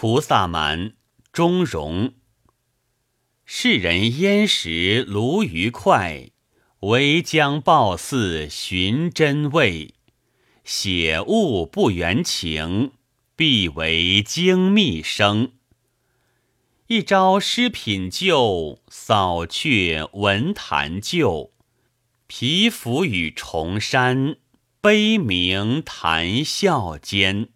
菩萨蛮，钟融。世人焉识鲈鱼快？唯将报似寻真味。写物不圆情，必为精密生。一朝诗品旧，扫却文坛旧。皮肤与重山，悲鸣谈笑间。